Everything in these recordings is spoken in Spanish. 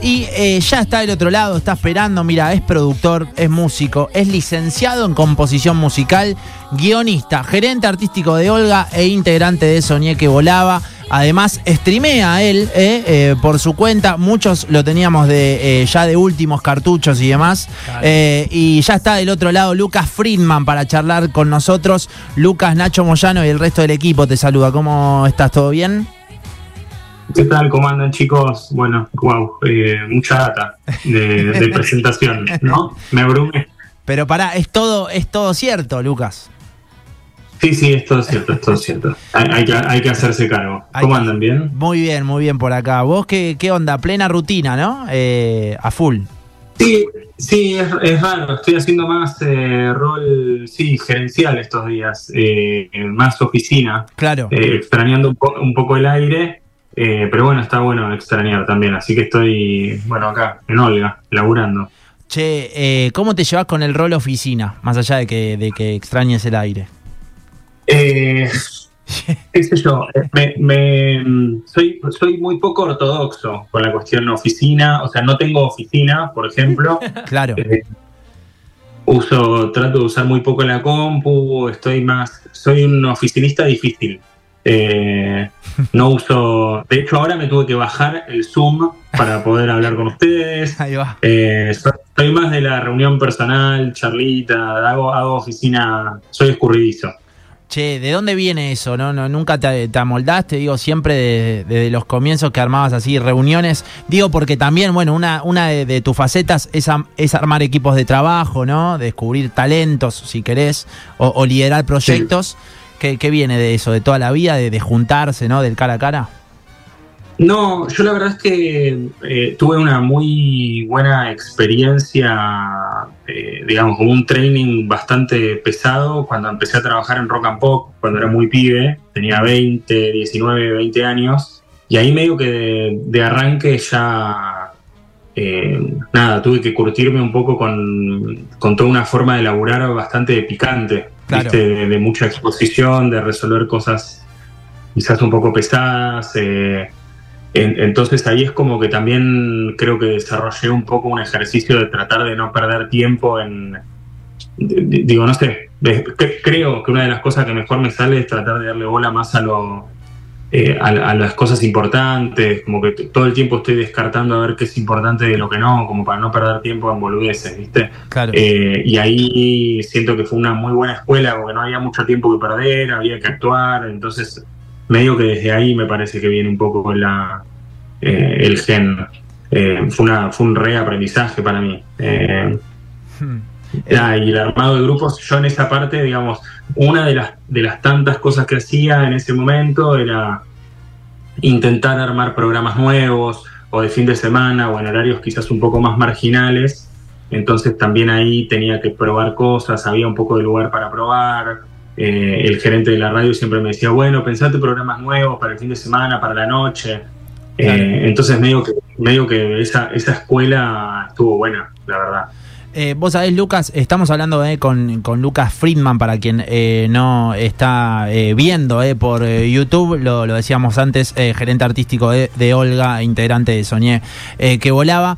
Y eh, ya está del otro lado, está esperando, mira, es productor, es músico, es licenciado en composición musical, guionista, gerente artístico de Olga e integrante de Soñé que volaba. Además, streamea él eh, eh, por su cuenta. Muchos lo teníamos de eh, ya de últimos cartuchos y demás. Y ya está del otro lado Lucas Friedman para charlar con nosotros. Lucas, Nacho Moyano y el resto del equipo te saluda. ¿Cómo estás? ¿Todo bien? ¿Qué tal? ¿Cómo andan chicos? Bueno, wow, eh, mucha data de, de presentación, ¿no? Me abrumé. Pero pará, es todo, es todo cierto, Lucas. Sí, sí, es todo cierto, es todo cierto. Hay, hay que, hay que hacerse cargo. Hay ¿Cómo andan? ¿Bien? Muy bien, muy bien por acá. ¿Vos qué, qué onda? Plena rutina, ¿no? Eh, a full. Sí, sí, es, es raro. Estoy haciendo más eh, rol, sí, gerencial estos días, eh, más oficina, Claro. eh, extrañando un, po- un poco el aire, eh, pero bueno, está bueno extrañar también. Así que estoy, bueno, acá, en Olga, laburando. Che, eh, ¿cómo te llevas con el rol oficina? Más allá de que, de que extrañes el aire. Eh, qué sé yo, me, me- soy, soy muy poco ortodoxo con la cuestión oficina, o sea, no tengo oficina, por ejemplo. Claro. Eh, uso, trato de usar muy poco la compu, estoy más, soy un oficinista difícil. Eh, no uso, de hecho ahora me tuve que bajar el Zoom para poder hablar con ustedes. Ahí va. Eh, soy, más de la reunión personal, charlita, hago, hago oficina, soy escurridizo. Che, ¿de dónde viene eso? ¿No? no nunca te, te amoldaste, digo, siempre de- desde los comienzos que armabas así reuniones. Digo, porque también, bueno, una, una de, de tus facetas es, am- es armar equipos de trabajo, ¿no? Descubrir talentos, si querés, o, o liderar proyectos. ¿Qué, viene de eso? ¿De toda la vida? ¿De, juntarse, ¿no? Del cara a cara? No, yo la verdad es que eh, tuve una muy buena experiencia, eh, digamos, un training bastante pesado cuando empecé a trabajar en Rock and Pop, cuando era muy pibe, tenía 20, 19, 20 años, y ahí medio que de, de arranque ya, eh, nada, tuve que curtirme un poco con, con toda una forma de laburar bastante picante, ¿viste? De, de mucha exposición, de resolver cosas quizás un poco pesadas. eh, en- entonces ahí es como que también creo que desarrollé un poco un ejercicio de tratar de no perder tiempo en, digo, no sé, creo que una de las cosas que mejor me sale es tratar de darle bola más a lo eh, a, a las cosas importantes, como que todo el tiempo estoy descartando a ver qué es importante de lo que no, como para no perder tiempo en boludeces, ¿viste? Claro. Eh, y ahí siento que fue una muy buena escuela porque no había mucho tiempo que perder, había que actuar, entonces medio que desde ahí me parece que viene un poco la, eh, el gen. Fue, una, fue un reaprendizaje para mí. Hmm. Ah, y el armado de grupos, yo en esa parte, digamos, una de las, de las tantas cosas que hacía en ese momento era intentar armar programas nuevos o de fin de semana o en horarios quizás un poco más marginales. Entonces también ahí tenía que probar cosas, había un poco de lugar para probar. Eh, el gerente de la radio siempre me decía, bueno, pensate programas nuevos para el fin de semana, para la noche. Eh, entonces medio que, medio que esa, esa escuela estuvo buena, la verdad. Eh, vos sabés, Lucas, estamos hablando eh, con, con Lucas Friedman, para quien eh, no está viendo por YouTube, lo, lo decíamos antes, gerente artístico de, de Olga, integrante de Soñé, que volaba.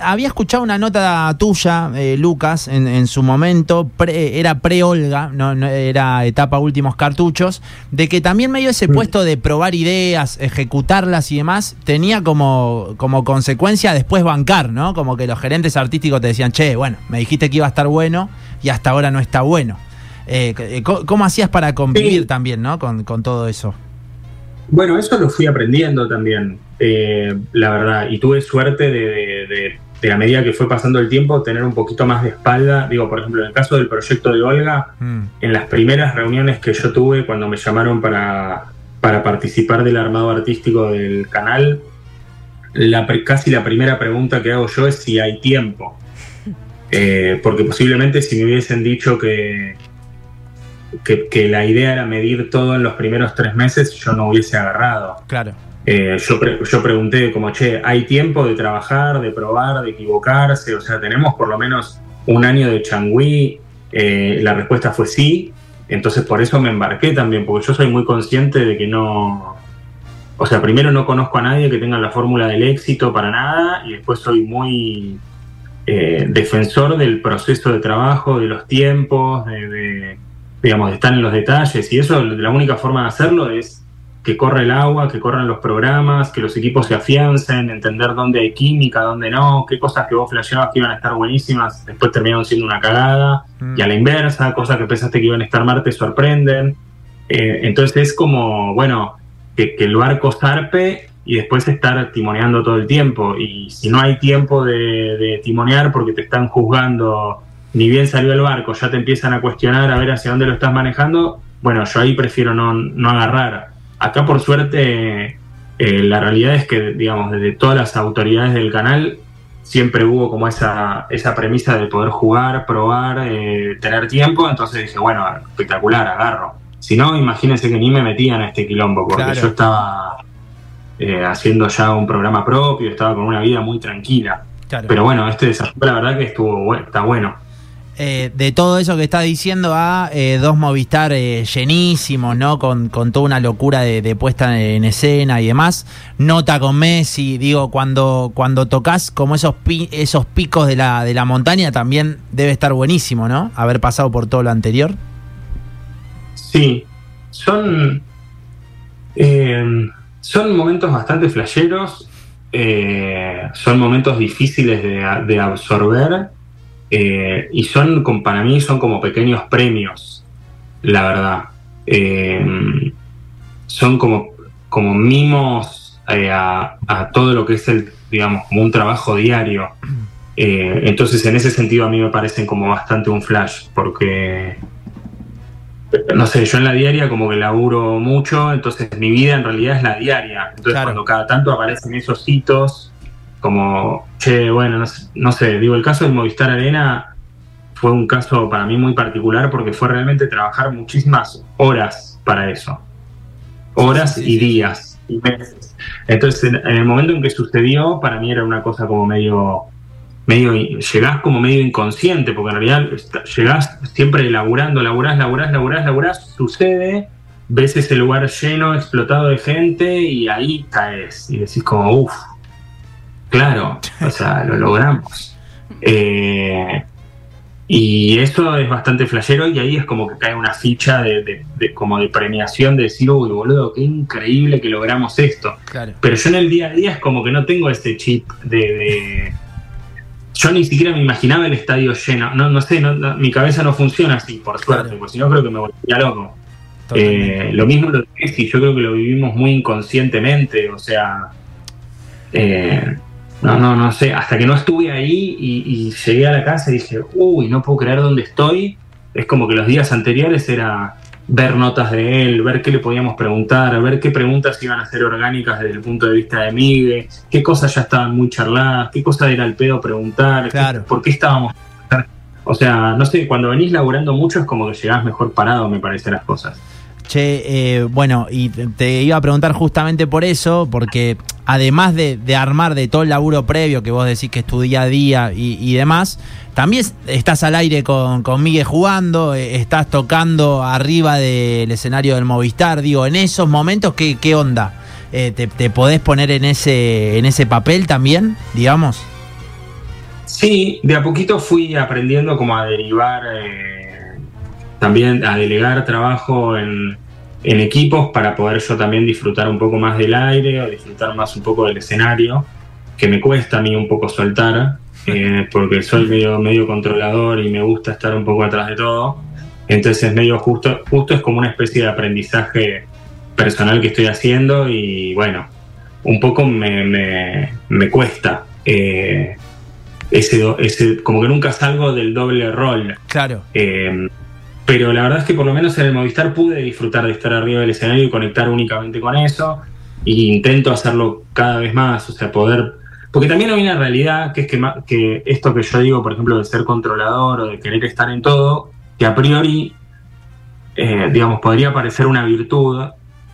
Había escuchado una nota tuya, Lucas, en, en su momento, pre- era pre-Olga, no, no era etapa últimos cartuchos, de que también medio ese Mm. puesto de probar ideas, ejecutarlas y demás, tenía como, como consecuencia después bancar, ¿no? Como que los gerentes artísticos te decían, che, bueno, me dijiste que iba a estar bueno y hasta ahora no está bueno. Eh, eh, ¿cómo, cómo hacías para convivir Sí. también, ¿no? Con, con todo eso. Bueno, eso lo fui aprendiendo también, eh, la verdad, y tuve suerte de, de- de- de a medida que fue pasando el tiempo tener un poquito más de espalda. Digo, por ejemplo, en el caso del proyecto de Olga, Mm, en las primeras reuniones que yo tuve cuando me llamaron para, para participar del armado artístico del canal, la, casi la primera pregunta que hago yo es si hay tiempo. Eh, porque posiblemente si me hubiesen dicho que, que, que la idea era medir todo en los primeros tres meses, yo no hubiese agarrado. claro. Eh, yo, pre- yo pregunté como, che, ¿hay tiempo de trabajar, de probar, de equivocarse? O sea, ¿tenemos por lo menos un año de changüí? Eh, la respuesta fue sí. Entonces por eso me embarqué también, porque yo soy muy consciente de que no, o sea, primero no conozco a nadie que tenga la fórmula del éxito para nada y después soy muy eh, defensor del proceso de trabajo, de los tiempos, de, digamos, de estar en los detalles y eso, la única forma de hacerlo es que corra el agua, que corran los programas, que los equipos se afiancen, entender dónde hay química, dónde no, qué cosas que vos flasheabas que iban a estar buenísimas, después terminaron siendo una cagada, mm. y a la inversa, cosas que pensaste que iban a estar mal te sorprenden. Eh, entonces es como, bueno, que, el barco zarpe y después estar timoneando todo el tiempo. Y si no hay tiempo de, de timonear porque te están juzgando, ni bien salió el barco, ya te empiezan a cuestionar a ver hacia dónde lo estás manejando, bueno, yo ahí prefiero no, no agarrar Acá por suerte eh, la realidad es que, digamos, desde todas las autoridades del canal siempre hubo como esa, esa premisa de poder jugar, probar, eh, tener tiempo, entonces dije, bueno, espectacular, agarro. Si no, imagínense que ni me metían a este quilombo, porque yo estaba eh, haciendo ya un programa propio, estaba con una vida muy tranquila. Pero bueno, este desafío la verdad que estuvo está bueno. Eh, de todo eso que está diciendo a eh, dos Movistar eh, llenísimos, ¿no? Con, toda una locura de, puesta en escena y demás. Nota con Messi, digo, cuando, cuando tocas como esos, esos picos de la, de la montaña también debe estar buenísimo, ¿no? Haber pasado por todo lo anterior. Sí, son, son momentos bastante flasheros, son momentos difíciles de, de absorber eh, y son, para mí, son como pequeños premios, la verdad. Eh, son como, como mimos eh, a, todo lo que es el, digamos, como un trabajo diario. entonces, en ese sentido, a mí me parecen como bastante un flash, porque, no sé, yo en la diaria como que laburo mucho, entonces mi vida en realidad es la diaria. Entonces, cuando cada tanto aparecen esos hitos, como, che, bueno, no, sé, digo, el caso del Movistar Arena fue un caso para mí muy particular porque fue realmente trabajar muchísimas horas para eso. Horas y días y meses. Entonces, en, el momento en que sucedió, para mí era una cosa como medio, medio, llegás como medio inconsciente, porque en realidad llegás siempre laburando, laburás, laburás, laburás, laburás, sucede, ves ese lugar lleno, explotado de gente y ahí caes y decís como, uff, Claro, o sea, lo logramos. Eh, y eso es bastante flashero y ahí es como que cae una ficha de, como de premiación de decir, uy, boludo, qué increíble que logramos esto. Pero yo en el día a día es como que no tengo ese chip de... yo ni siquiera me imaginaba el estadio lleno. No, no sé, mi cabeza no funciona así, por suerte, porque si no creo que me volvería loco. Eh, lo mismo lo que y yo creo que lo vivimos muy inconscientemente, o sea... Eh, no, no, no sé, hasta que no estuve ahí y, llegué a la casa y dije, uy, no puedo creer dónde estoy. Es como que los días anteriores era ver notas de él, ver qué le podíamos preguntar, ver qué preguntas iban a ser orgánicas desde el punto de vista de Migue, qué cosas ya estaban muy charladas, qué cosa era el pedo preguntar, por qué estábamos... O sea, no sé, cuando venís laburando mucho es como que llegás mejor parado, me parece, las cosas. Che, eh, bueno, y te iba a preguntar justamente por eso, porque además de, armar de todo el laburo previo que vos decís que es tu día a día y, demás, también estás al aire con, con Miguel jugando, eh, estás tocando arriba del escenario del Movistar, digo, en esos momentos, ¿qué, qué onda? Eh, te, podés poner en ese, en ese papel también, digamos? Sí, de a poquito fui aprendiendo como a derivar, también a delegar trabajo en, en equipos para poder yo también disfrutar un poco más del aire o disfrutar más un poco del escenario, que me cuesta a mí un poco soltar, eh, porque soy medio, medio controlador y me gusta estar un poco atrás de todo. Entonces medio justo, justo es como una especie de aprendizaje personal que estoy haciendo y bueno, un poco me, me, cuesta. Eh, ese, ese, como que nunca salgo del doble rol. Claro. Eh, pero la verdad es que por lo menos en el Movistar pude disfrutar de estar arriba del escenario y conectar únicamente con eso. Y intento hacerlo cada vez más, o sea, poder... Porque también hay una realidad que es que, esto que yo digo, por ejemplo, de ser controlador o de querer estar en todo, que a priori, eh, digamos, podría parecer una virtud,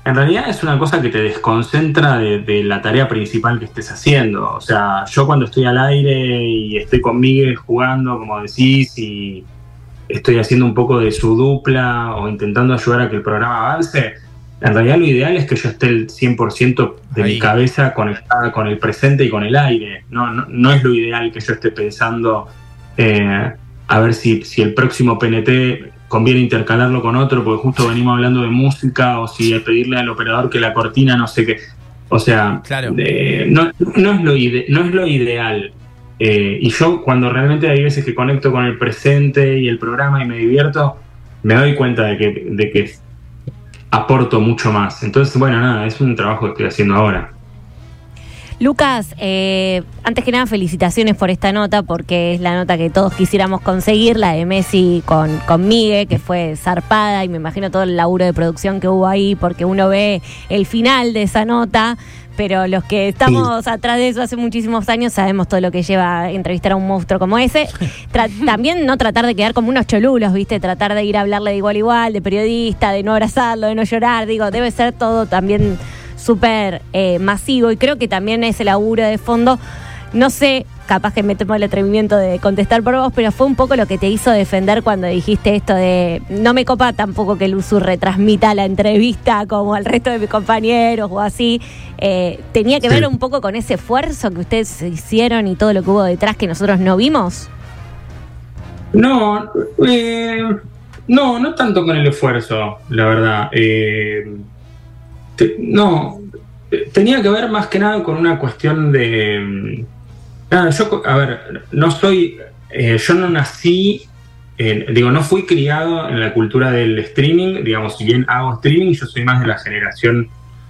en realidad es una cosa que te desconcentra de, de, la tarea principal que estés haciendo. O sea, yo cuando estoy al aire y estoy con Miguel jugando, como decís, y estoy haciendo un poco de su dupla o intentando ayudar a que el programa avance, en realidad lo ideal es que yo esté el 100% de mi cabeza conectada con el presente y con el aire. No, no, es lo ideal que yo esté pensando eh, a ver si, si el próximo PNT conviene intercalarlo con otro, porque justo venimos hablando de música, o si pedirle al operador que la cortina no sé qué. O sea, no, no, es lo no es lo ideal. Eh, y yo cuando realmente hay veces que conecto con el presente y el programa y me divierto, me doy cuenta de que, de que aporto mucho más. Entonces, bueno, nada, es un trabajo que estoy haciendo ahora. Lucas, eh, antes que nada, felicitaciones por esta nota, porque es la nota que todos quisiéramos conseguir, la de Messi con, con Migue, que fue zarpada, y me imagino todo el laburo de producción que hubo ahí, porque uno ve el final de esa nota, pero los que estamos atrás de eso hace muchísimos años sabemos todo lo que lleva a entrevistar a un monstruo como ese. también no tratar de quedar como unos cholulos, ¿viste? Tratar de ir a hablarle de igual a igual, de periodista, de no abrazarlo, de no llorar, digo, debe ser todo también súper eh, masivo y creo que también ese laburo de fondo, no sé, capaz que me tomo el atrevimiento de contestar por vos, pero fue un poco lo que te hizo defender cuando dijiste esto de no me copa tampoco que el uso retransmita la entrevista como al resto de mis compañeros o así. Eh, ¿Tenía que ver un poco con ese esfuerzo que ustedes hicieron y todo lo que hubo detrás que nosotros no vimos? No, eh, no, no tanto con el esfuerzo, la verdad. Eh, no, tenía que ver más que nada con una cuestión de... Mm, nada, yo, a ver, no soy... Eh, yo no nací, digo, no fui criado en la cultura del streaming, digamos, si bien hago streaming, yo soy más de la generación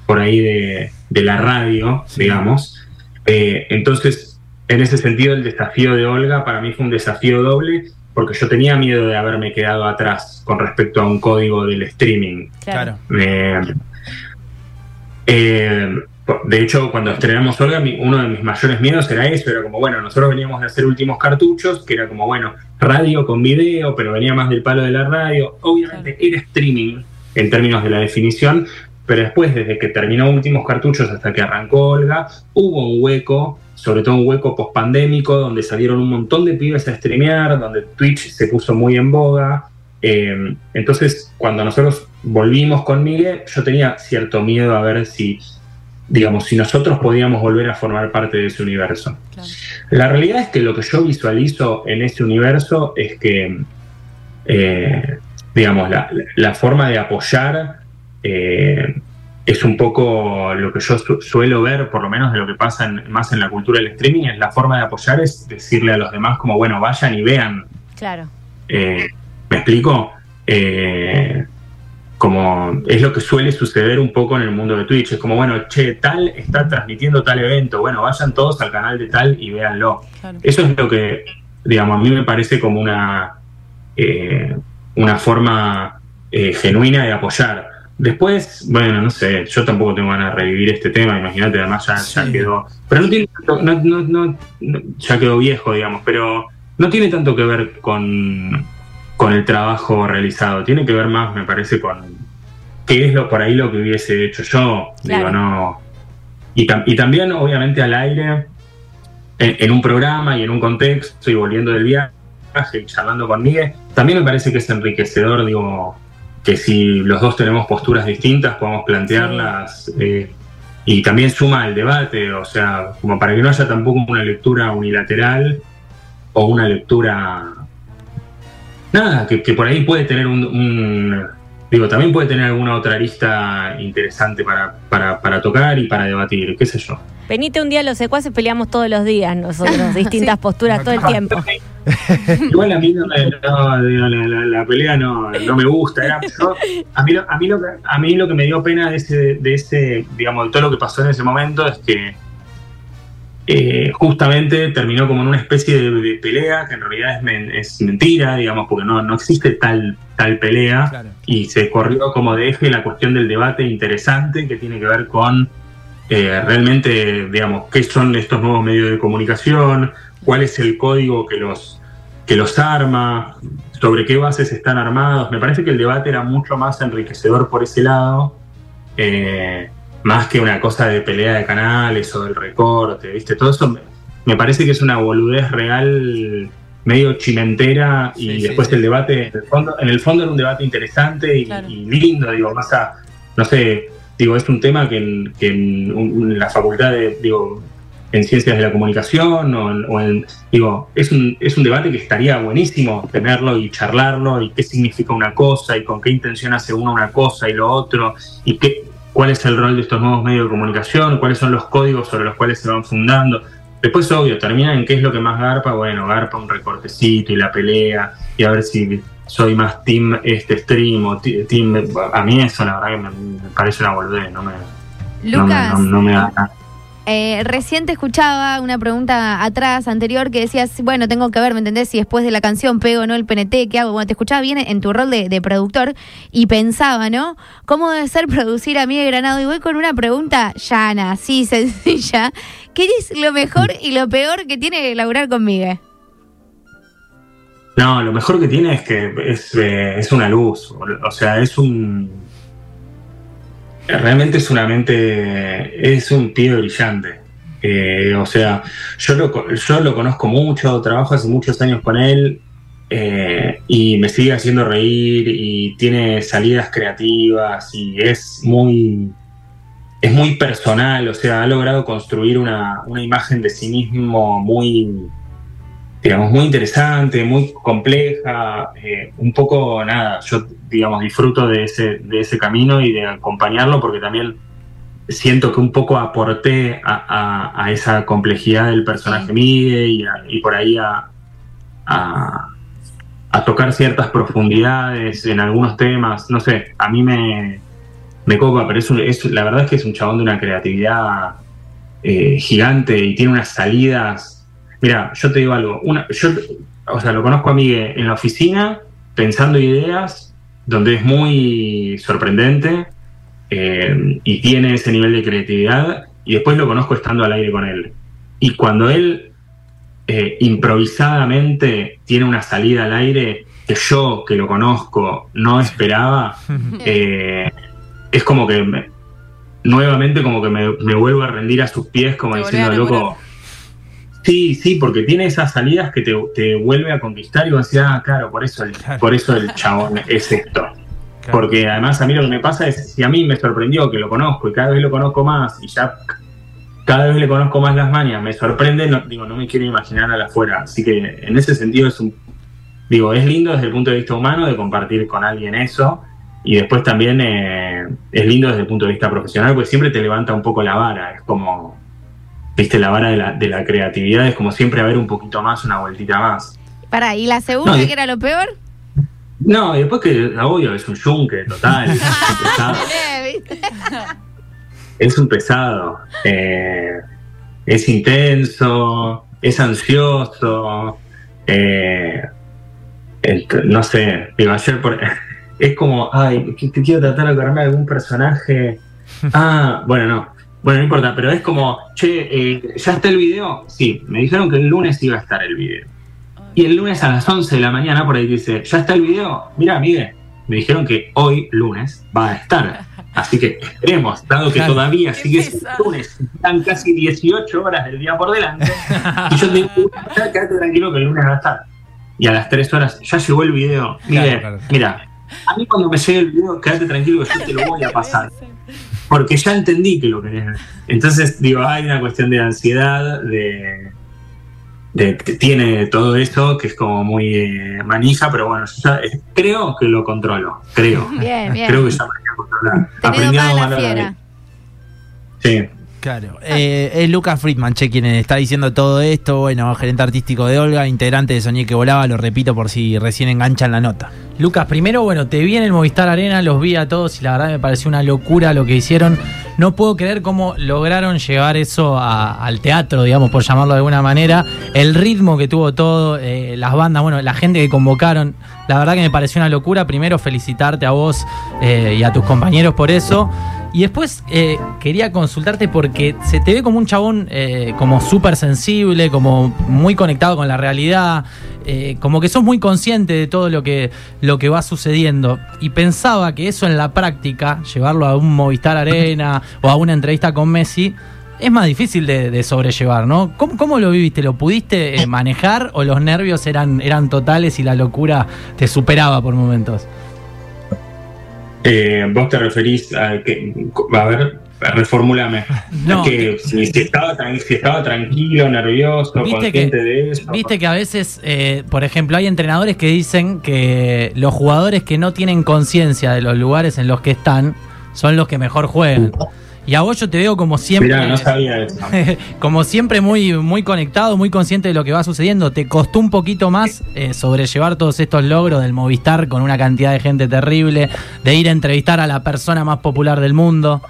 por ahí de, la radio, digamos. Eh, entonces, en ese sentido, el desafío de Olga para mí fue un desafío doble, porque yo tenía miedo de haberme quedado atrás con respecto a un código del streaming. Claro. Eh, eh, de hecho, cuando estrenamos Olga, uno de mis mayores miedos era eso, era como, bueno, nosotros veníamos de hacer últimos cartuchos, que era como, bueno, radio con video, pero venía más del palo de la radio. Obviamente era streaming en términos de la definición, pero después, desde que terminó últimos cartuchos hasta que arrancó Olga, hubo un hueco, sobre todo un hueco post-pandémico, donde salieron un montón de pibes a streamear, donde Twitch se puso muy en boga, eh, entonces, cuando nosotros volvimos con Miguel, yo tenía cierto miedo a ver si, digamos, si nosotros podíamos volver a formar parte de ese universo. La realidad es que lo que yo visualizo en ese universo es que, eh, digamos, la, forma de apoyar eh, es un poco lo que yo suelo ver, por lo menos de lo que pasa más en la cultura del streaming, es la forma de apoyar es decirle a los demás como, bueno, vayan y vean. Claro. ¿Me explico? Eh, como es lo que suele suceder un poco en el mundo de Twitch. Es como, bueno, che, tal está transmitiendo tal evento. Bueno, vayan todos al canal de tal y véanlo. Eso es lo que, digamos, a mí me parece como una, eh, una forma eh, genuina de apoyar. Después, bueno, no sé, yo tampoco tengo ganas de revivir este tema, imagínate, además ya, quedó. Pero no tiene no, no, ya quedó viejo, digamos, pero no tiene tanto que ver con con el trabajo realizado. Tiene que ver más, me parece, con qué es lo por ahí lo que hubiese hecho yo. Digo, no. Y, también, obviamente, al aire, en, un programa y en un contexto, y volviendo del viaje y charlando con Miguel, también me parece que es enriquecedor, digo, que si los dos tenemos posturas distintas, podamos plantearlas. Eh, y también suma el debate, o sea, como para que no haya tampoco una lectura unilateral o una lectura nada, que, por ahí puede tener un, Digo, también puede tener alguna otra lista interesante para, para, tocar y para debatir, qué sé yo. Venite un día a los secuaces, peleamos todos los días nosotros, distintas posturas todo el tiempo. Igual a mí no, la, pelea no, me gusta. a, mí, a, mí lo que, a mí lo que me dio pena de ese, de ese, digamos, de todo lo que pasó en ese momento es que eh, justamente terminó como en una especie de, pelea que en realidad es, mentira, digamos, porque no, no existe tal, tal pelea y se corrió como de eje la cuestión del debate interesante que tiene que ver con eh, realmente, digamos, qué son estos nuevos medios de comunicación, cuál es el código que los, que los arma, sobre qué bases están armados. Me parece que el debate era mucho más enriquecedor por ese lado. Eh, más que una cosa de pelea de canales o del recorte, ¿viste? Todo eso me, parece que es una boludez real medio chimentera y después el debate, en el, fondo, en el fondo era un debate interesante y, lindo, digo, más, no sé, digo, es un tema que en, que en un- en la facultad de, digo, en ciencias de la comunicación o en, o en- digo, es un, es un debate que estaría buenísimo tenerlo y charlarlo y qué significa una cosa y con qué intención hace uno una cosa y lo otro y qué, cuál es el rol de estos nuevos medios de comunicación, cuáles son los códigos sobre los cuales se van fundando. Después, obvio, termina en qué es lo que más garpa. Bueno, garpa un recortecito y la pelea y a ver si soy más team este stream o team. A mí eso, la verdad, que me, parece una boludez. No me, no me- Lucas, no- no me da nada. Eh, recién te escuchaba una pregunta atrás, anterior, que decías, bueno, tengo que ver, ¿me entendés? Si después de la canción pego o no el PNT, ¿qué hago? Bueno, te escuchaba bien en tu rol de, de productor y pensaba, ¿no? ¿Cómo debe ser producir a Miguel Granado? Y voy con una pregunta llana, así, sencilla. ¿Qué es lo mejor y lo peor que tiene laburar con Miguel? No, lo mejor que tiene es que es, eh, es una luz. O sea, es un. Realmente es una mente. Es un pibe brillante. Eh, o sea, yo lo, yo lo conozco mucho, trabajo hace muchos años con él eh, y me sigue haciendo reír y tiene salidas creativas y es muy. Es muy personal, o sea, ha logrado construir una, una imagen de sí mismo muy, digamos, muy interesante, muy compleja, eh, un poco nada, yo digamos disfruto de ese, de ese camino y de acompañarlo porque también siento que un poco aporté a, a- a esa complejidad del personaje Miguel y, a- y por ahí a, tocar ciertas profundidades en algunos temas, no sé, a mí me, me copa, pero es, un- es- la verdad es que es un chabón de una creatividad eh, gigante y tiene unas salidas Mira, yo te digo algo. Una, yo, o sea, lo conozco a Miguel en la oficina, pensando ideas, donde es muy sorprendente eh, y tiene ese nivel de creatividad, y después lo conozco estando al aire con él. Y cuando él eh, improvisadamente tiene una salida al aire que yo, que lo conozco, no esperaba, eh, es como que me- nuevamente como que me, me vuelvo a rendir a sus pies, como Te diciendo, loco. Sí, sí, porque tiene esas salidas que te, te vuelve a conquistar y vos decís, ah, claro, por eso el, Claro. por eso el chabón es esto. Claro. Porque además a mí lo que me pasa es, si a mí me sorprendió que lo conozco y cada vez lo conozco más y ya cada vez le conozco más las mañas, me sorprende, no, digo, no me quiero imaginar a la afuera. Así que en ese sentido es un, digo, es lindo desde el punto de vista humano de compartir con alguien eso. Y después también eh, es lindo desde el punto de vista profesional, porque siempre te levanta un poco la vara. Es como, viste, la vara de la, de la creatividad es como siempre haber un poquito más, una vueltita más. Pará, ¿y la segunda, No, que era lo peor? No, y después que, obvio, es un yunque total. es un pesado. Es un pesado. eh, es intenso, es ansioso. eh, no sé, digo, ayer por, es como, ay, que, que quiero tratar de acordarme de algún personaje. Ah, bueno, no. Bueno, no importa, pero es como, che, eh, ¿ya está el video? Sí, me dijeron que el lunes iba a estar el video. Y el lunes a las 11 de la mañana por ahí dice, ¿ya está el video? Mira, Miguel, me dijeron que hoy, lunes, va a estar. Así que esperemos, dado que todavía sigue siendo lunes, están casi 18 horas del día por delante. Y yo te digo, "Ya, quédate tranquilo que el lunes va a estar. Y a las 3 horas ya llegó el video. Miguel, claro. mira, a mí cuando me llegue el video, quédate tranquilo que yo te lo voy a pasar. Porque ya entendí que lo ver. Entonces, digo, hay una cuestión de ansiedad, de, de que tiene todo eso, que es como muy eh, manija, pero bueno, yo ya, eh, creo que lo controlo, creo. Bien, bien. Creo que ya aprendí a controlar. Aprendí a la fiera. Sí. Claro, eh, es Lucas Friedman, che, quien está diciendo todo esto, bueno, gerente artístico de Olga, integrante de Soñé que volaba, lo repito por si recién enganchan la nota. Lucas, primero, bueno, te vi en el Movistar Arena, los vi a todos y la verdad me pareció una locura lo que hicieron. No puedo creer cómo lograron llevar eso al teatro, digamos, por llamarlo de alguna manera. El ritmo que tuvo todo, eh, las bandas, bueno, la gente que convocaron. La verdad que me pareció una locura. Primero, felicitarte a vos eh, y a tus compañeros por eso. Y después eh, quería consultarte porque se te ve como un chabón eh, como súper sensible, como muy conectado con la realidad, eh, como que sos muy consciente de todo lo que, lo que va sucediendo. Y pensaba que eso en la práctica, llevarlo a un Movistar Arena o a una entrevista con Messi, es más difícil de, de sobrellevar, ¿no? ¿Cómo, cómo lo viviste? ¿Lo pudiste eh, manejar o los nervios eran, eran totales y la locura te superaba por momentos? Eh, vos te referís a que, a ver, reformúlame. No. Que si, si estaba, si estaba tranquilo, nervioso, Viste que, consciente de eso. viste que a veces, eh, por ejemplo, hay entrenadores que dicen que los jugadores que no tienen conciencia de los lugares en los que están son los que mejor juegan. Y a vos yo te veo como siempre. Mirá, no sabía eso. como siempre muy, muy conectado, muy consciente de lo que va sucediendo. ¿Te costó un poquito más eh, sobrellevar todos estos logros del Movistar con una cantidad de gente terrible, de ir a entrevistar a la persona más popular del mundo?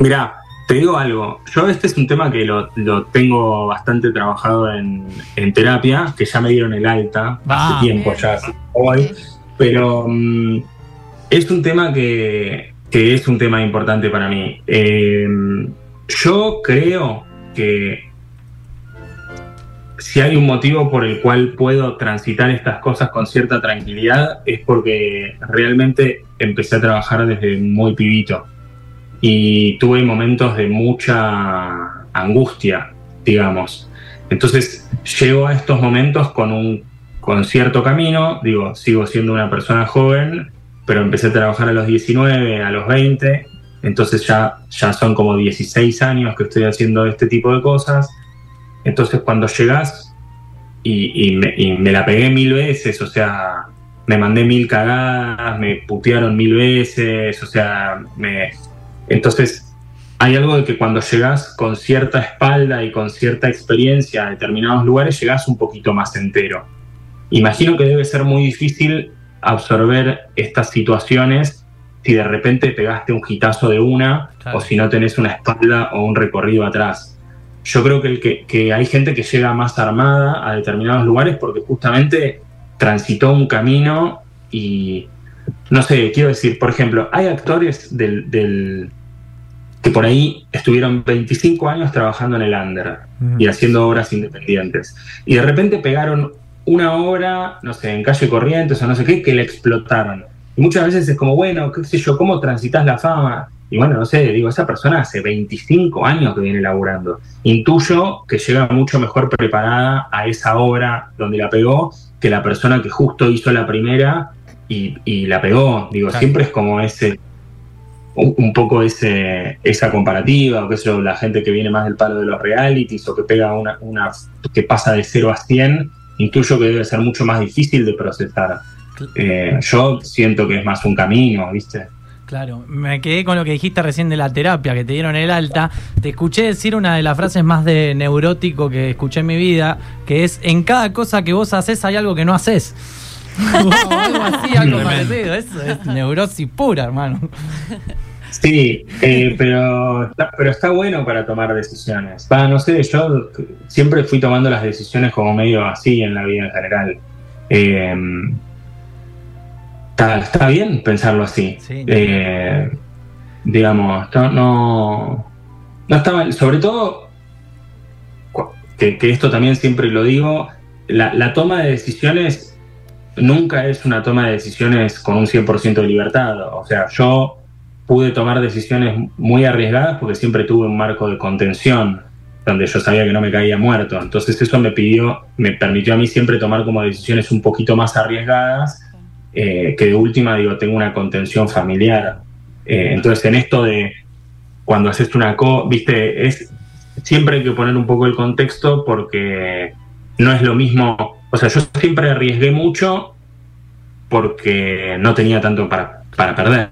Mirá, te digo algo. Yo este es un tema que lo, lo tengo bastante trabajado en, en terapia, que ya me dieron el alta Ah, hace tiempo ya, hoy. Pero mm, es un tema que, que es un tema importante para mí. Eh, yo creo que si hay un motivo por el cual puedo transitar estas cosas con cierta tranquilidad es porque realmente empecé a trabajar desde muy pibito y tuve momentos de mucha angustia, digamos. Entonces llego a estos momentos con un con cierto camino, digo, sigo siendo una persona joven, pero empecé a trabajar a los 19, a los 20, entonces ya, ya son como 16 años que estoy haciendo este tipo de cosas. Entonces cuando llegas y, y me, y me la pegué mil veces, o sea, me mandé mil cagadas, me putearon mil veces, o sea, me... Entonces hay algo de que cuando llegas con cierta espalda y con cierta experiencia a determinados lugares, llegas un poquito más entero. Imagino que debe ser muy difícil absorber estas situaciones si de repente pegaste un hitazo de una Claro. o si no tenés una espalda o un recorrido atrás. Yo creo que, el que, que hay gente que llega más armada a determinados lugares porque justamente transitó un camino y, no sé, quiero decir, por ejemplo, hay actores del, del- que por ahí estuvieron 25 años trabajando en el under y haciendo obras independientes. Y de repente pegaron una obra, no sé, en calle Corrientes o no sé qué, que le explotaron. Y muchas veces es como, bueno, qué sé yo, ¿cómo transitas la fama? Y bueno, no sé, digo, esa persona hace 25 años que viene laburando. Intuyo que llega mucho mejor preparada a esa obra donde la pegó que la persona que justo hizo la primera y, y la pegó. Digo, Claro. siempre es como ese, un, poco ese, esa comparativa, o qué sé yo, la gente que viene más del palo de los realities o que pega una, una que pasa de 0 a 100, intuyo que debe ser mucho más difícil de procesar. Eh, yo siento que es más un camino, ¿viste? Claro, me quedé con lo que dijiste recién de la terapia, que te dieron el alta. Te escuché decir una de las frases más de neurótico que escuché en mi vida, que es, en cada cosa que vos haces hay algo que no haces. O algo así, algo parecido. Eso es neurosis pura, hermano. Sí, eh, pero, está, pero está bueno para tomar decisiones. Va, no sé, yo siempre fui tomando las decisiones como medio así en la vida en general. Eh, está, está bien pensarlo así. Sí. Eh, digamos, no, no, no está mal. Sobre todo, que, que esto también siempre lo digo, la, la toma de decisiones nunca es una toma de decisiones con un 100% de libertad. O sea, yo pude tomar decisiones muy arriesgadas porque siempre tuve un marco de contención donde yo sabía que no me caía muerto. Entonces eso me pidió, me permitió a mí siempre tomar como decisiones un poquito más arriesgadas, eh, que de última, digo, tengo una contención familiar. Eh, entonces en esto de cuando haces una co, viste, es siempre hay que poner un poco el contexto porque no es lo mismo, o sea, yo siempre arriesgué mucho porque no tenía tanto para, para perder,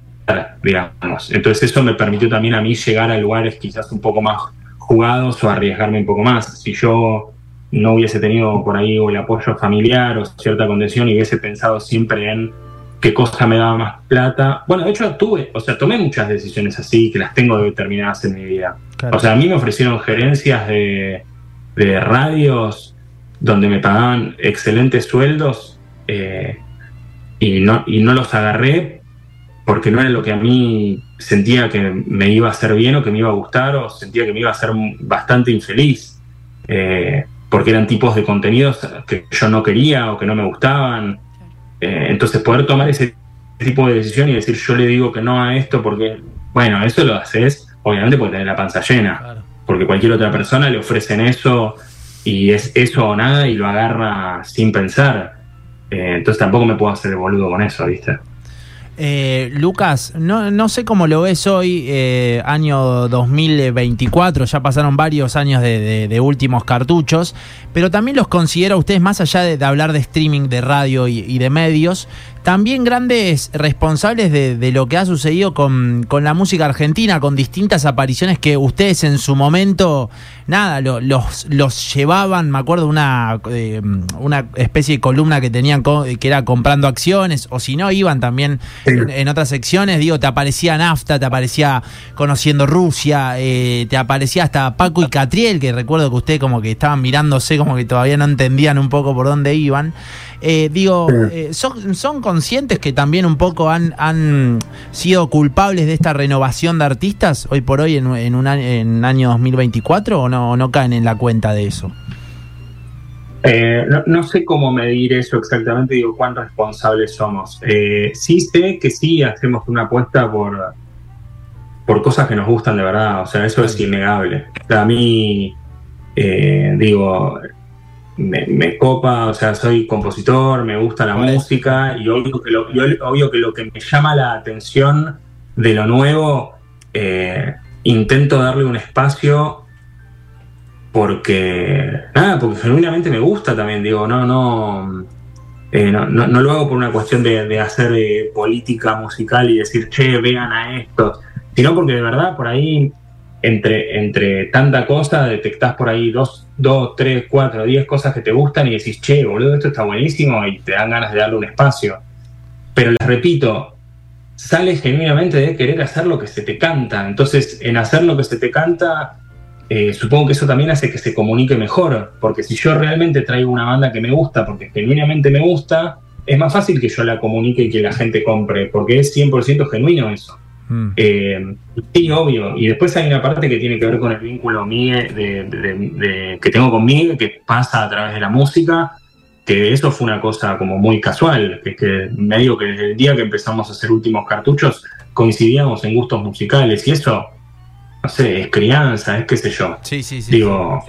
digamos. Entonces eso me permitió también a mí llegar a lugares quizás un poco más jugados o arriesgarme un poco más. Si yo no hubiese tenido por ahí el apoyo familiar o cierta condición y hubiese pensado siempre en qué cosa me daba más plata. Bueno, de hecho tuve, o sea, tomé muchas decisiones así que las tengo determinadas en mi vida. Claro. O sea, a mí me ofrecieron gerencias de, de radios donde me pagaban excelentes sueldos eh, y, no, y no los agarré porque no era lo que a mí sentía que me iba a hacer bien o que me iba a gustar o sentía que me iba a hacer bastante infeliz. Eh, porque eran tipos de contenidos que yo no quería o que no me gustaban. Eh, entonces poder tomar ese tipo de decisión y decir yo le digo que no a esto porque, bueno, eso lo haces obviamente porque tenés la panza llena Claro. porque cualquier otra persona le ofrecen eso y es eso o nada y lo agarra sin pensar. Eh, entonces tampoco me puedo hacer el boludo con eso, ¿viste? Eh, Lucas, no, no sé cómo lo ves hoy, eh, año 2024, ya pasaron varios años de, últimos cartuchos, pero también los considera ustedes, más allá de, hablar de streaming, de radio y de medios, también grandes responsables de, de lo que ha sucedido con, con la música argentina, con distintas apariciones que ustedes en su momento, nada, lo- los, los llevaban, me acuerdo una, eh, una especie de columna que tenían co- que era comprando acciones, o si no, iban también en, en otras secciones, digo, te aparecía Nafta, te aparecía Conociendo Rusia, eh, te aparecía hasta Paco y Catriel, que recuerdo que ustedes como que estaban mirándose, como que todavía no entendían un poco por dónde iban. Eh, digo, eh, ¿son, ¿son conscientes que también un poco han, han sido culpables de esta renovación de artistas hoy por hoy en, en un año, en año 2024 o no, o no caen en la cuenta de eso? Eh, no, no sé cómo medir eso exactamente, digo, cuán responsables somos. Eh, sí sé que sí hacemos una apuesta por, por cosas que nos gustan de verdad, o sea, eso es innegable. O sea, a mí, eh, digo, me, me copa, o sea, soy compositor, me gusta la música y obvio que, lo, obvio que lo que me llama la atención de lo nuevo, eh, intento darle un espacio porque, nada, porque genuinamente me gusta también, digo, no, no, eh, no, no, no lo hago por una cuestión de, de hacer eh, política musical y decir, che, vean a esto, sino porque de verdad por ahí, entre, entre tanta cosa, detectás por ahí dos, dos, tres, cuatro, diez cosas que te gustan y decís, che, boludo, esto está buenísimo y te dan ganas de darle un espacio. Pero les repito, sale genuinamente de querer hacer lo que se te canta. Entonces, en hacer lo que se te canta, eh, supongo que eso también hace que se comunique mejor, porque si yo realmente traigo una banda que me gusta, porque genuinamente me gusta, es más fácil que yo la comunique y que la gente compre, porque es 100% genuino eso. Mm. Eh, sí, obvio. Y después hay una parte que tiene que ver con el vínculo mío de, de- de- que tengo con Miguel, que pasa a través de la música, que eso fue una cosa como muy casual, que, que medio que desde el día que empezamos a hacer últimos cartuchos coincidíamos en gustos musicales y eso, no sé, es crianza, es qué sé yo. Sí, sí, sí. Digo,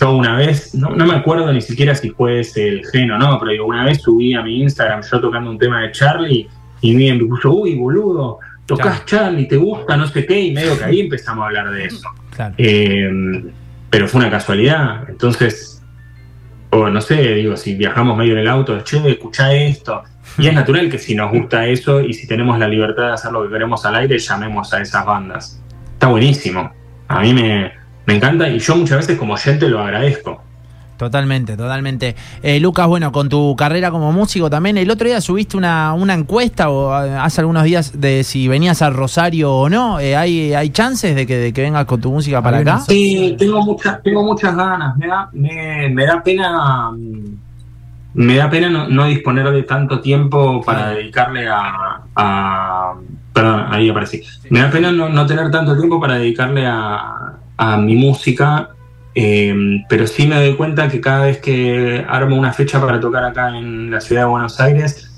yo una vez, no, no me acuerdo ni siquiera si fue ese el gen o no, pero digo, una vez subí a mi Instagram yo tocando un tema de Charlie y me puso, uy, boludo, tocas Charlie, te gusta, no sé qué, y medio que ahí empezamos a hablar de eso. Claro. Eh, pero fue una casualidad, entonces, o no sé, digo, si viajamos medio en el auto, che, escuchá esto. Y es natural que si nos gusta eso y si tenemos la libertad de hacer lo que queremos al aire, llamemos a esas bandas. Está buenísimo. A mí me, me encanta y yo muchas veces como oyente lo agradezco. Totalmente, totalmente. Eh, Lucas, bueno, con tu carrera como músico también, el otro día subiste una, una encuesta o eh, hace algunos días de si venías a Rosario o no. Eh, ¿hay, ¿Hay chances de que, de que vengas con tu música para acá? Sí, tengo, muchas tengo muchas ganas. Me da, me, me da pena. mm, Me da pena no, no disponer de tanto tiempo para dedicarle a, a- Perdón, ahí aparecí. Me da pena no, no tener tanto tiempo para dedicarle a, a mi música, eh, pero sí me doy cuenta que cada vez que armo una fecha para tocar acá en la ciudad de Buenos Aires,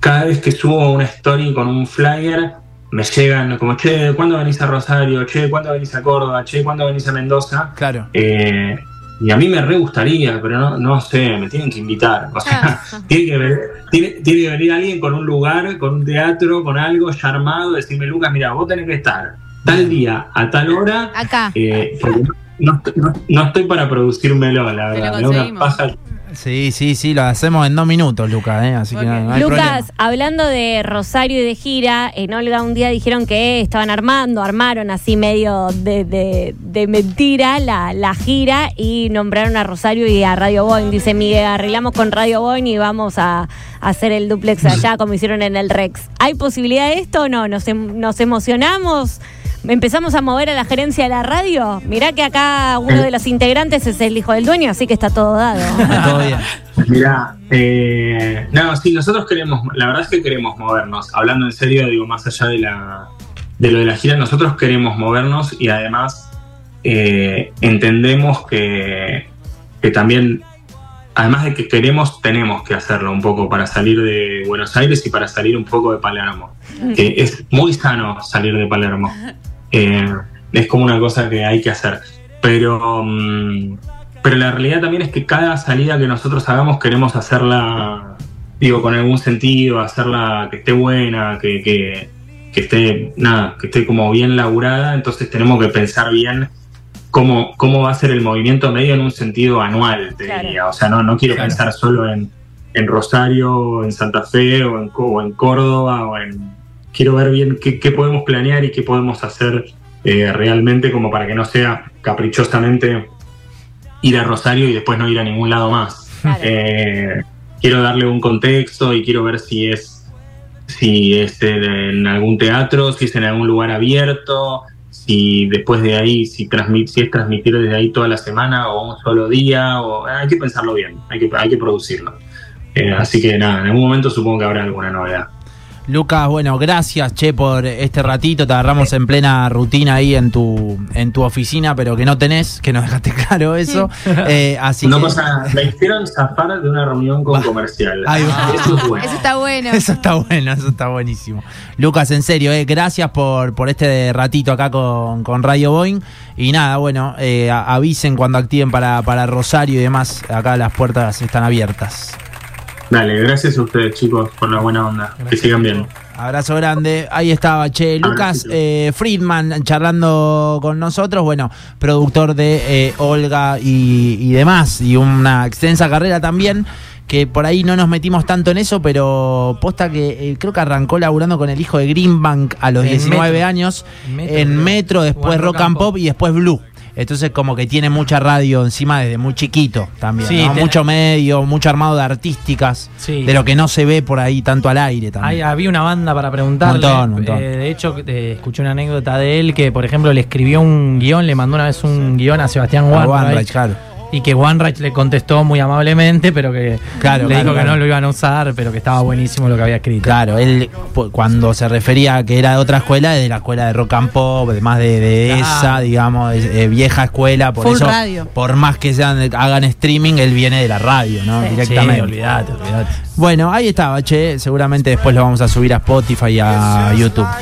cada vez que subo una story con un flyer, me llegan como, che, ¿cuándo venís a Rosario? Che, ¿cuándo venís a Córdoba? Che, ¿cuándo venís a Mendoza? Claro. Eh, y a mí me re gustaría, pero no, no sé, me tienen que invitar. O sea, tiene, que ver- tiene, tiene que venir alguien con un lugar, con un teatro, con algo ya armado, decirme, Lucas, mira, vos tenés que estar tal día, a tal hora, Acá. eh, porque no, no- no estoy para producírmelo, la verdad. Me da una conseguimos. paja. Sí, sí, sí, lo hacemos en dos minutos, Lucas, ¿eh? así que no, no hay Lucas, problema. hablando de Rosario y de gira, en Olga un día dijeron que estaban armando, armaron así medio de, de- de mentira la, la gira y nombraron a Rosario y a Radio Boeing. Dice Miguel, arreglamos con Radio Boeing y vamos a, a hacer el duplex allá como hicieron en el Rex. ¿Hay posibilidad de esto o no? ¿Nos, em- nos emocionamos? ¿Empezamos a mover a la gerencia de la radio? Mirá que acá uno de los integrantes es el hijo del dueño, así que está todo dado. Todo bien. Mira, eh, no, sí, nosotros queremos, la verdad es que queremos movernos. Hablando en serio, digo, más allá de la de lo de la gira, nosotros queremos movernos y además eh, entendemos que, que también, además de que queremos, tenemos que hacerlo un poco para salir de Buenos Aires y para salir un poco de Palermo. Que es muy sano salir de Palermo. Eh, es como una cosa que hay que hacer. Pero, mm, pero la realidad también es que cada salida que nosotros hagamos queremos hacerla digo, con algún sentido, hacerla que esté buena, que, que, que esté, nada, que esté como bien laburada, entonces tenemos que pensar bien cómo, cómo va a ser el movimiento medio en un sentido anual, te Claro. diría. O sea, no, no quiero Claro. pensar solo en, en Rosario, en Santa Fe o en, o en Córdoba o en... Quiero ver bien qué, qué podemos planear y qué podemos hacer eh, realmente como para que no sea caprichosamente ir a Rosario y después no ir a ningún lado más. Claro. Eh, quiero darle un contexto y quiero ver si es si es en algún teatro, si es en algún lugar abierto, si después de ahí, si, transmit, si es transmitir desde ahí toda la semana o un solo día, o hay que pensarlo bien, hay que, hay que producirlo. Eh, así que nada, en algún momento supongo que habrá alguna novedad. Lucas, bueno, gracias, che, por este ratito. Te agarramos en plena rutina ahí en tu, en tu oficina, pero que no tenés, que nos dejaste claro eso. Eh, así no que pasa nada, me hicieron zafar de una reunión con comercial. Ahí va. Eso es bueno. Eso está bueno. eso está bueno, eso está buenísimo. Lucas, en serio, eh, gracias por, por este ratito acá con, con Radio Boeing. Y nada, bueno, eh, avisen cuando activen para, para Rosario y demás. Acá las puertas están abiertas. Dale, gracias a ustedes chicos por la buena onda. que sigan bien. Abrazo grande. Ahí estaba, che. Lucas eh, Friedman charlando con nosotros. Bueno, productor de eh, Olga y, y demás. Y una extensa carrera también. Que por ahí no nos metimos tanto en eso, pero posta que eh, creo que arrancó laburando con el hijo de Greenbank a los En 19 Metro. años. Metro, en. Metro, después Rock and Pop y después Blue. Entonces como que tiene mucha radio encima desde muy chiquito también. Sí, ¿no? te- Mucho medio, mucho armado de artísticas. Sí. De lo que no se ve por ahí tanto al aire también. había una banda para preguntarle. Montón, montón. Eh, de hecho, eh, escuché una anécdota de él que, por ejemplo, le escribió un guion, le mandó una vez un guion a Sebastián claro. Y que Wanreich le contestó muy amablemente, pero que Claro, le claro, dijo que no lo iban a usar, pero que estaba buenísimo lo que había escrito. Claro, él cuando se refería a que era de otra escuela, es de la escuela de rock and pop, de más de, de Claro. esa, digamos, de- de vieja escuela, por Full eso, radio. por más que sean, hagan streaming, él viene de la radio, ¿no? Sí. Sí, Directamente. olvídate, olvídate. Bueno, ahí estaba, che, seguramente después lo vamos a subir a Spotify y a YouTube.